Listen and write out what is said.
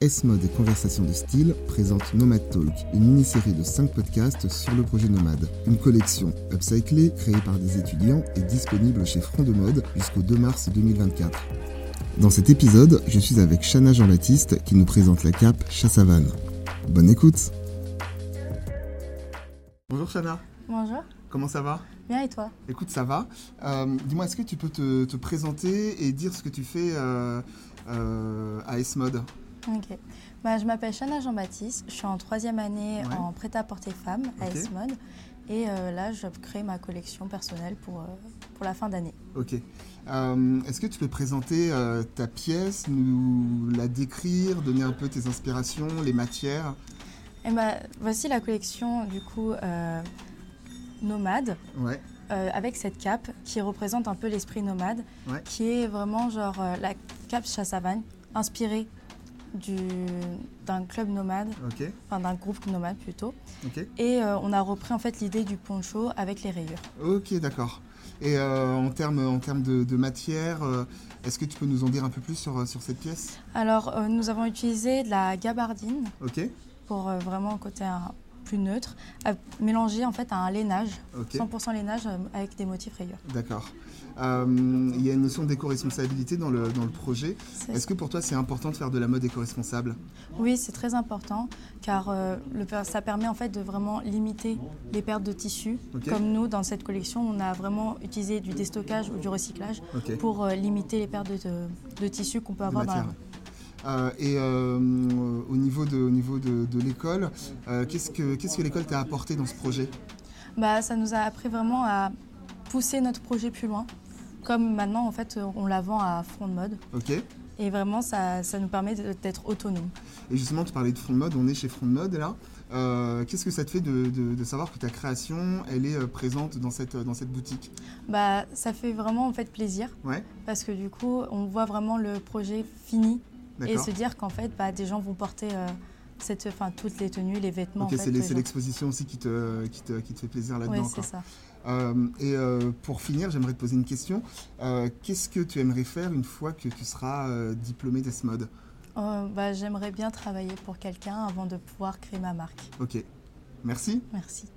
S-Mode et Conversation de style présente Nomad Talk, une mini-série de 5 podcasts sur le projet Nomade. Une collection upcyclée, créée par des étudiants et disponible chez Front de Mode jusqu'au 2 mars 2024. Dans cet épisode, je suis avec Chana Jean-Baptiste qui nous présente la cape Chassavane. Bonne écoute Bonjour Chana Bonjour, Comment ça va? Bien et toi? Écoute, ça va. Euh, Dis-moi, est-ce que tu peux te, te présenter et dire ce que tu fais euh, euh, à S-Mode Ok. Bah, je m'appelle Chana Jean-Baptiste, je suis en troisième année Ouais. en prêt-à-porter femme à Ok. S-Mode. Et euh, là, je crée ma collection personnelle pour, euh, pour la fin d'année. Ok. Euh, Est-ce que tu peux présenter ta pièce, nous la décrire, donner un peu tes inspirations, les matières? Et bah, voici la collection du coup nomade. Ouais. avec cette cape qui représente un peu l'esprit nomade, Ouais. qui est vraiment genre la cape chassavane, inspirée du- d'un club nomade, enfin d'un groupe nomade plutôt. Et euh, on a repris en fait l'idée du poncho avec les rayures. Ok, d'accord. Et euh, en termes en de, de matière, euh, est-ce que tu peux nous en dire un peu plus sur, sur cette pièce? Alors nous avons utilisé de la gabardine pour vraiment un côté un- plus neutre, à mélanger en fait à un lainage, Ok. 100% lainage euh, avec des motifs rayures. D'accord. Euh, Il y a une notion d'éco-responsabilité dans le, dans le projet. Est-ce que pour toi c'est important de faire de la mode éco-responsable? Oui, c'est très important car euh, le ça permet en fait de vraiment limiter les pertes de tissus. Comme nous, dans cette collection, on a vraiment utilisé du déstockage ou du recyclage pour euh, limiter les pertes de, de- de tissus qu'on peut avoir dans la. Euh, et euh, au niveau de, au niveau de, de l'école, euh, qu'est-ce que, qu'est-ce que l'école t'a apporté dans ce projet? Bah, ça nous a appris vraiment à pousser notre projet plus loin. Comme maintenant, en fait, on la vend à front de mode. Ok. Et vraiment, ça, ça nous permet d'être autonome. Et justement, tu parlais de Front de Mode, on est chez Front de Mode là. Euh, qu'est-ce que ça te fait de, de- de savoir que ta création, elle est présente dans cette, dans cette boutique? Bah, ça fait vraiment en fait plaisir Ouais, parce que du coup, on voit vraiment le projet fini et se dire qu'en fait, bah, des gens vont porter euh, cette, enfin, toutes les tenues, les vêtements. Ok, en c'est fait, l'exposition aussi qui te, qui, te, qui te fait plaisir là-dedans. Oui, c'est ça. Euh, et euh, pour finir, j'aimerais te poser une question. Qu'est-ce que tu aimerais faire une fois que tu seras diplômé d'ESMOD? Bah, J'aimerais bien travailler pour quelqu'un avant de pouvoir créer ma marque. Ok, merci. Merci.